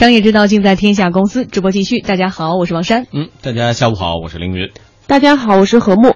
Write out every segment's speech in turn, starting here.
商业之道尽在天下公司，直播继续。大家好，我是王珊。嗯，大家下午好，我是凌云。大家好，我是何木。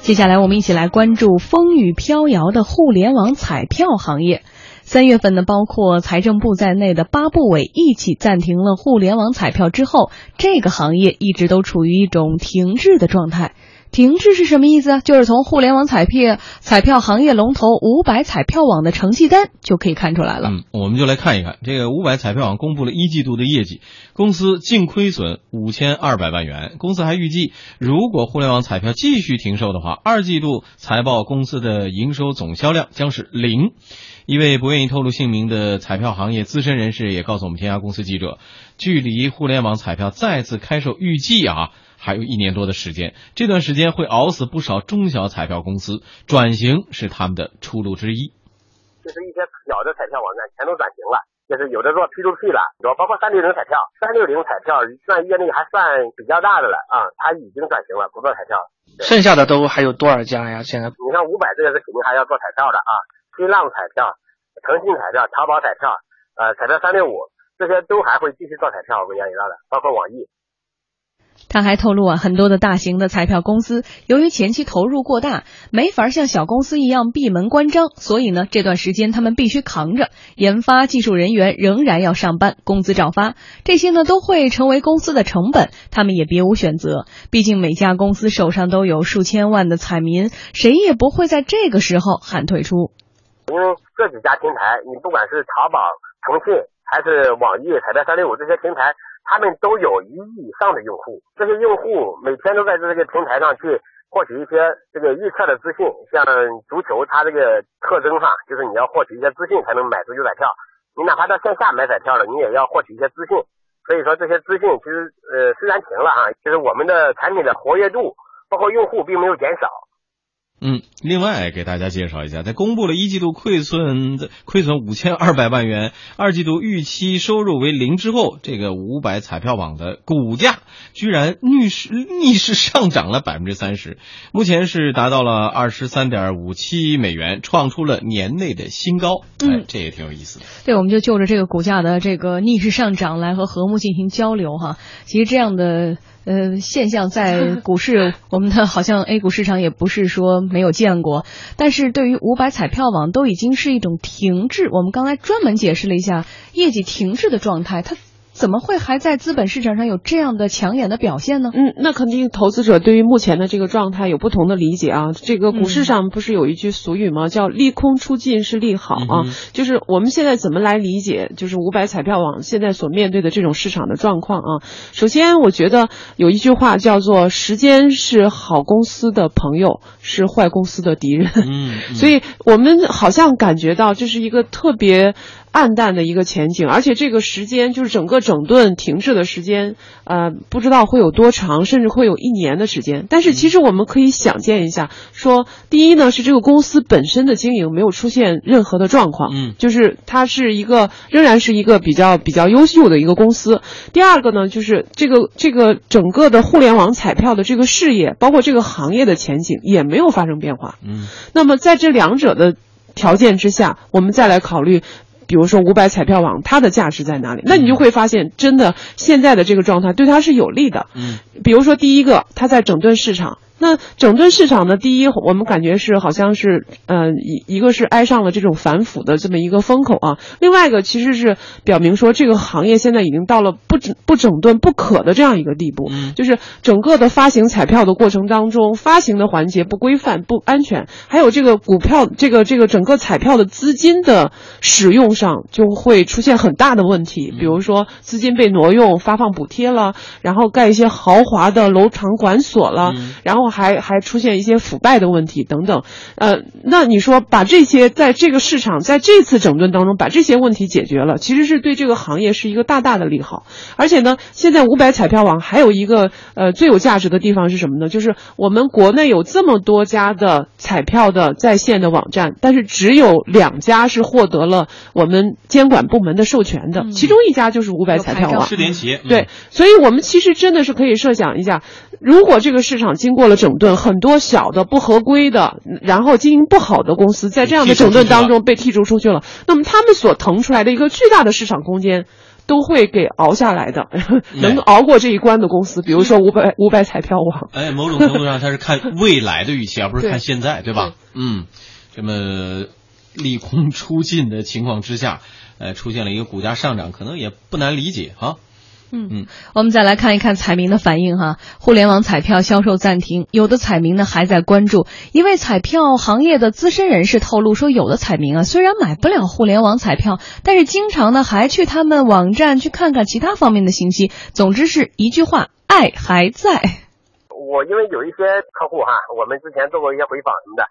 接下来我们一起来关注风雨飘摇的互联网彩票行业。三月份呢，包括财政部在内的八部委一起暂停了互联网彩票之后，这个行业一直都处于一种停滞的状态。停滞是什么意思？就是从互联网彩票彩票行业龙头五百彩票网的成绩单就可以看出来了。嗯，我们就来看一看这个五百彩票网公布了一季度的业绩，公司净亏损五千二百万元。公司还预计，如果互联网彩票继续停售的话，二季度财报公司的营收总销量将是零。一位不愿意透露姓名的彩票行业资深人士也告诉我们天涯公司记者，距离互联网彩票再次开售预计啊。还有一年多的时间，这段时间会熬死不少中小彩票公司，转型是他们的出路之一。就是一些小的彩票网站全都转型了，就是有的做 P to P 了，主要包括三六零彩票，三六零彩票算业内还算比较大的了啊，它已经转型了，不做彩票了。剩下的都还有多少家呀？现在你像五百这个是肯定还要做彩票的啊，新浪彩票、腾讯彩票、淘宝彩票、呃彩票三六五这些都还会继续做彩票，我们了解到的，包括网易。他还透露啊，很多的大型的彩票公司由于前期投入过大，没法像小公司一样闭门关张，所以呢，这段时间他们必须扛着，研发技术人员仍然要上班，工资照发，这些呢都会成为公司的成本，他们也别无选择。毕竟每家公司手上都有数千万的彩民，谁也不会在这个时候喊退出。因为这几家平台，你不管是淘宝、腾讯还是网易、彩票三六五这些平台。他们都有一亿以上的用户，这些用户每天都在这个平台上去获取一些这个预测的资讯，像足球它这个特征哈，就是你要获取一些资讯才能买足球彩票，你哪怕到线下买彩票了，你也要获取一些资讯。所以说这些资讯其实呃虽然停了哈，就是我们的产品的活跃度，包括用户并没有减少。嗯，另外给大家介绍一下，在公布了一季度亏损的亏损五千二百万元，二季度预期收入为零之后，这个五百彩票网的股价居然逆势逆势上涨了百分之三十，目前是达到了二十三点五七美元，创出了年内的新高。嗯，这也挺有意思的。对，我们就就着这个股价的这个逆势上涨来和和睦进行交流哈。其实这样的。呃，现象在 股市，我们的好像 A 股市场也不是说没有见过，但是对于五百彩票网都已经是一种停滞。我们刚才专门解释了一下业绩停滞的状态，它。怎么会还在资本市场上有这样的抢眼的表现呢？嗯，那肯定投资者对于目前的这个状态有不同的理解啊。这个股市上不是有一句俗语吗？叫利空出尽是利好啊。就是我们现在怎么来理解，就是五百彩票网现在所面对的这种市场的状况啊。首先，我觉得有一句话叫做“时间是好公司的朋友，是坏公司的敌人”。嗯，所以我们好像感觉到这是一个特别。暗淡的一个前景，而且这个时间就是整个整顿停滞的时间，呃，不知道会有多长，甚至会有一年的时间。但是其实我们可以想见一下，说第一呢是这个公司本身的经营没有出现任何的状况，嗯，就是它是一个仍然是一个比较比较优秀的一个公司。第二个呢就是这个这个整个的互联网彩票的这个事业，包括这个行业的前景也没有发生变化，嗯。那么在这两者的条件之下，我们再来考虑。比如说五百彩票网，它的价值在哪里？那你就会发现，真的现在的这个状态对它是有利的。嗯，比如说第一个，它在整顿市场。那整顿市场呢？第一，我们感觉是好像是，呃，一一个是挨上了这种反腐的这么一个风口啊。另外一个其实是表明说，这个行业现在已经到了不整不整顿不可的这样一个地步。嗯，就是整个的发行彩票的过程当中，发行的环节不规范、不安全，还有这个股票这个这个整个彩票的资金的使用上就会出现很大的问题。比如说资金被挪用、发放补贴了，然后盖一些豪华的楼场馆所了，然后。还还出现一些腐败的问题等等，呃，那你说把这些在这个市场在这次整顿当中把这些问题解决了，其实是对这个行业是一个大大的利好。而且呢，现在五百彩票网还有一个呃最有价值的地方是什么呢？就是我们国内有这么多家的彩票的在线的网站，但是只有两家是获得了我们监管部门的授权的，其中一家就是五百彩票网。是联企业对，所以我们其实真的是可以设想一下，如果这个市场经过了。的整顿，很多小的不合规的，然后经营不好的公司，在这样的整顿当中被剔除出去了。那么他们所腾出来的一个巨大的市场空间，都会给熬下来的。能熬过这一关的公司，比如说五百五百彩票网。哎，某种程度上，它是看未来的预期，而不是看现在，对吧？嗯，这么利空出尽的情况之下，呃，出现了一个股价上涨，可能也不难理解哈。嗯嗯，我们再来看一看彩民的反应哈。互联网彩票销售暂停，有的彩民呢还在关注。一位彩票行业的资深人士透露说，有的彩民啊虽然买不了互联网彩票，但是经常呢还去他们网站去看看其他方面的信息。总之是一句话，爱还在。我因为有一些客户哈，我们之前做过一些回访什么的，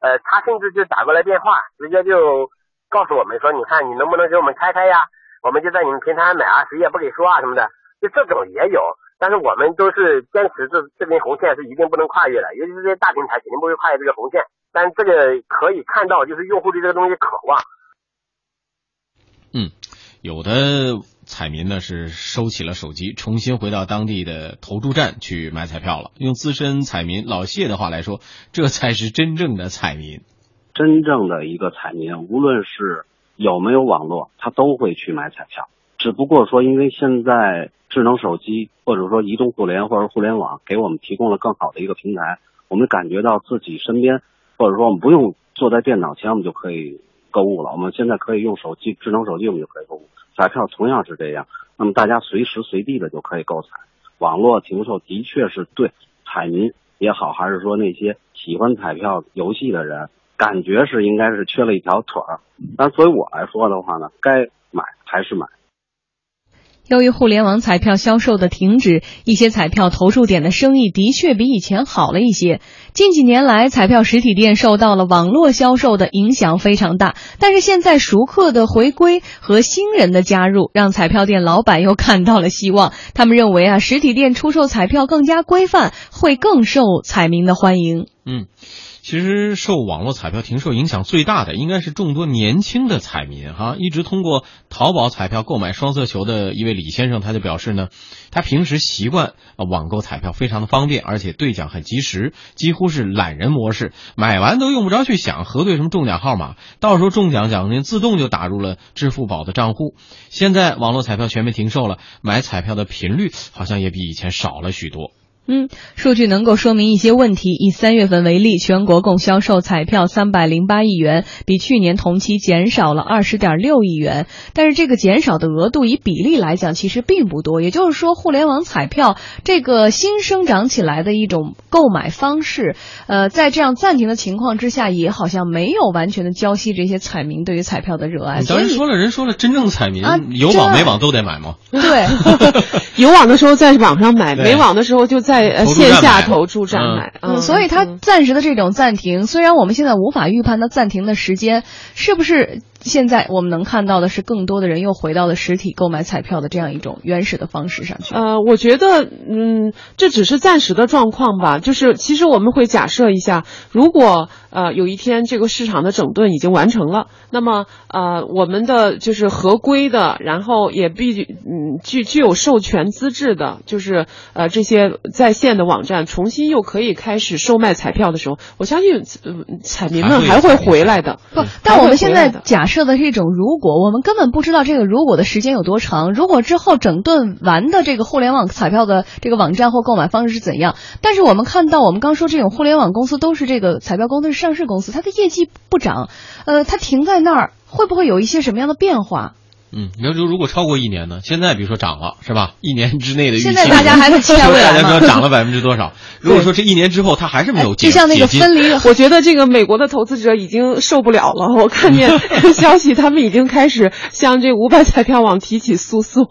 呃，他甚至就打过来电话，直接就告诉我们说，你看你能不能给我们开开呀？我们就在你们平台买啊，谁也不给说啊什么的，就这种也有，但是我们都是坚持这这根红线是一定不能跨越的，尤其是这些大平台肯定不会跨越这个红线，但这个可以看到就是用户对这个东西渴望。嗯，有的彩民呢是收起了手机，重新回到当地的投注站去买彩票了。用资深彩民老谢的话来说，这才是真正的彩民。真正的一个彩民，无论是。有没有网络，他都会去买彩票。只不过说，因为现在智能手机或者说移动互联或者互联网给我们提供了更好的一个平台，我们感觉到自己身边，或者说我们不用坐在电脑前，我们就可以购物了。我们现在可以用手机，智能手机我们就可以购物。彩票同样是这样，那么大家随时随地的就可以购彩。网络停售的确是对彩民也好，还是说那些喜欢彩票游戏的人。感觉是应该是缺了一条腿儿，但作为我来说的话呢，该买还是买。由于互联网彩票销售的停止，一些彩票投注点的生意的确比以前好了一些。近几年来，彩票实体店受到了网络销售的影响非常大。但是现在熟客的回归和新人的加入，让彩票店老板又看到了希望。他们认为啊，实体店出售彩票更加规范，会更受彩民的欢迎。嗯。其实受网络彩票停售影响最大的，应该是众多年轻的彩民哈。一直通过淘宝彩票购买双色球的一位李先生，他就表示呢，他平时习惯网购彩票，非常的方便，而且兑奖很及时，几乎是懒人模式，买完都用不着去想核对什么中奖号码，到时候中奖奖金自动就打入了支付宝的账户。现在网络彩票全面停售了，买彩票的频率好像也比以前少了许多。嗯，数据能够说明一些问题。以三月份为例，全国共销售彩票三百零八亿元，比去年同期减少了二十点六亿元。但是这个减少的额度以比例来讲，其实并不多。也就是说，互联网彩票这个新生长起来的一种购买方式，呃，在这样暂停的情况之下，也好像没有完全的浇熄这些彩民对于彩票的热爱。当然说了，人说了，真正彩民有网没网都得买吗？对，有网的时候在网上买，没网的时候就在。在呃线下投注站买，嗯，所以它暂时的这种暂停，虽然我们现在无法预判它暂停的时间是不是。现在我们能看到的是，更多的人又回到了实体购买彩票的这样一种原始的方式上去。呃，我觉得，嗯，这只是暂时的状况吧。就是其实我们会假设一下，如果呃有一天这个市场的整顿已经完成了，那么呃我们的就是合规的，然后也必嗯具具有授权资质的，就是呃这些在线的网站重新又可以开始售卖彩票的时候，我相信彩民们还会回来的。不，但我们现在假设。设的是一种如果，我们根本不知道这个如果的时间有多长。如果之后整顿完的这个互联网彩票的这个网站或购买方式是怎样？但是我们看到，我们刚说这种互联网公司都是这个彩票公司是上市公司，它的业绩不涨，呃，它停在那儿，会不会有一些什么样的变化？嗯，你要说如果超过一年呢？现在比如说涨了，是吧？一年之内的预期，现在大家还是期待未来吗？涨了百分之多少？如果说这一年之后它还是没有就像那个分离，我觉得这个美国的投资者已经受不了了。我看见 消息，他们已经开始向这五百彩票网提起诉讼。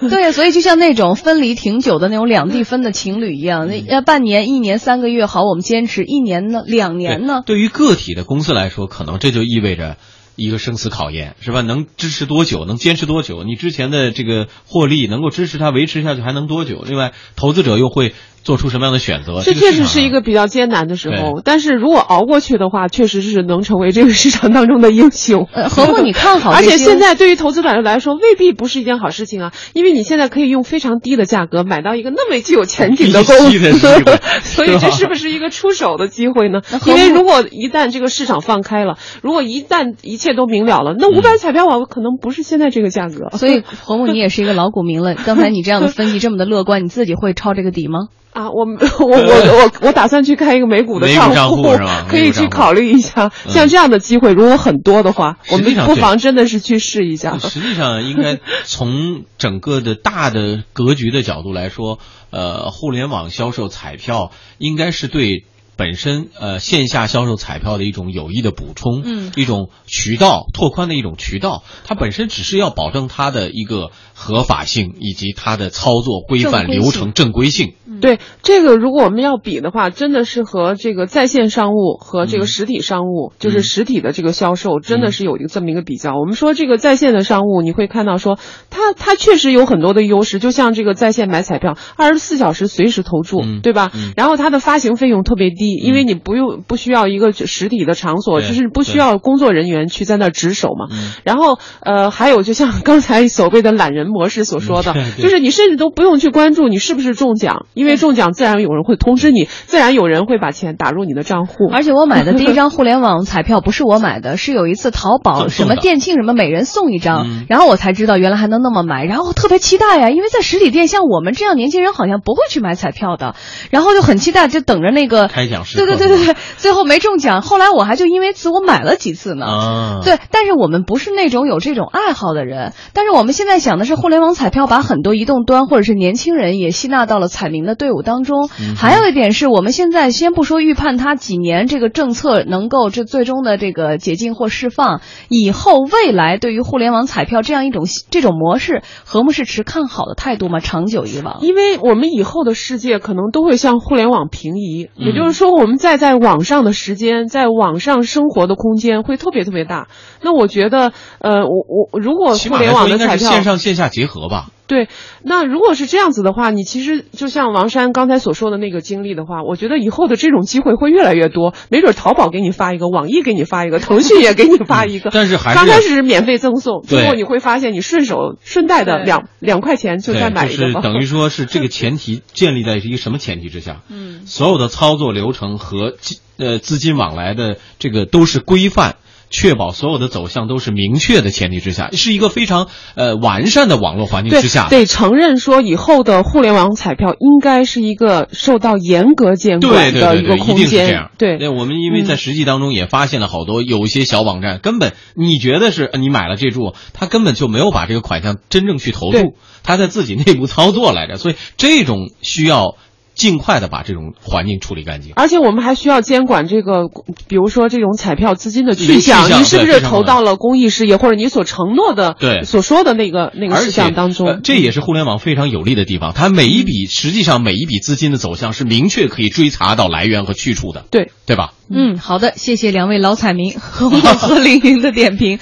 对，所以就像那种分离挺久的那种两地分的情侣一样，那要半年、一年、三个月好，我们坚持一年呢，两年呢？对于个体的公司来说，可能这就意味着。一个生死考验是吧？能支持多久？能坚持多久？你之前的这个获利能够支持它维持下去还能多久？另外，投资者又会做出什么样的选择。这确实是一个比较艰难的时候，但是如果熬过去的话，确实是能成为这个市场当中的英雄。呃何况你看好而且现在对于投资者来说，未必不是一件好事情啊，因为你现在可以用非常低的价格买到一个那么具有前景的 公低的机司，所以这是不是一个出手的机会呢因为如果一旦这个市场放开了，如果一旦一切都明了了，那五嗯百彩票网可能不是现在这个价格。所以何木，你也是一个老股民了。刚才你这样的分析这么的乐观，你自己会抄这个底吗？啊，我们 我我我我打算去开一个美股的账账户可以去考虑一下。嗯像这样的机会如果很多的话，我们不妨真的是去试一下。实际上，应该从整个的大的格局的角度来说，呃，互联网销售彩票应该是对本身呃线下销售彩票的一种有益的补充，嗯一种渠道拓宽的一种渠道。它本身只是要保证它的一个合法性以及它的操作规范流程正规性。对这个，如果我们要比的话，真的是和这个在线商务和这个嗯实体商务，就嗯是实体的这个销售，真的是有一个这么一个比较。我们说这个在线的商务，你会看到说，它它确实有很多的优势，就像这个在线买彩票，二十四小时随时投注，嗯对吧？嗯然后它的发行费用特别低，因为你不用不需要一个实体的场所，就是不需要工作人员去在那儿值守嘛。嗯然后呃，还有就像 刚才所谓的懒人模式所说的，就是你甚至都不用去关注你是不是中奖，因为中奖自然有人会通知你，自然有人会把钱打入你的账户。而且我买的第一张 互联网彩票不是我买的，是有一次淘宝什么店庆什么每人送一张，嗯然后我才知道原来还能那么买，然后特别期待呀，因为在实体店像我们这样年轻人好像不会去买彩票的，然后就很期待，就等着那个对对对对对，最后没中奖，后来我还就因为此我买了几次呢。啊，对，但是我们不是那种有这种爱好的人。但是我们现在想的是，互联网彩票把很多移动端或者是年轻人也吸纳到了彩民的队伍当中。嗯还有一点是我们现在先不说预判它几年这个政策能够这最终的这个解禁或释放，以后未来对于互联网彩票这样一种这种模式，和睦是持看好的态度吗？长久以往。因为我们以后的世界可能都会向互联网平移，嗯也就是说，我们在在网上的时间，在网上生活的空间会特别特别大。那我觉得，呃，我我如果互联网的彩票线上线下结合吧。对，那如果是这样子的话，你其实就像王珊刚才所说的那个经历的话，我觉得以后的这种机会会越来越多。没准淘宝给你发一个，网易给你发一个，腾讯也给你发一个。但是还是刚开始是免费赠送，最后你会发现你顺手顺带的两两块钱就再买一个。就是等于说是这个 前提建立在一个什么前提之下？嗯，所有的操作流程和金呃资金往来的这个都是规范。确保所有的走向都是明确的前提之下，是一个非常呃完善的网络环境之下，得承认说，以后的互联网彩票应该是一个受到严格监管的对对对，一一个空间定是这样。。对，我们因为在实际当中也发现了好多有一些小网站，根本你觉得是呃你买了这注，他根本就没有把这个款项真正去投入，他在自己内部操作来着，所以这种需要尽快的把这种环境处理干净。而且我们还需要监管这个，比如说这种彩票资金的去去向，向你是不是投到了公益事业，或者你所承诺的、对所说的那个那个事项当中？呃，这也是互联网非常有利的地方。它每一笔实际上每一笔资金的走向是明确可以追查到来源和去处的，对。对吧？嗯，好的，谢谢两位老彩民和我和 凌云的点评。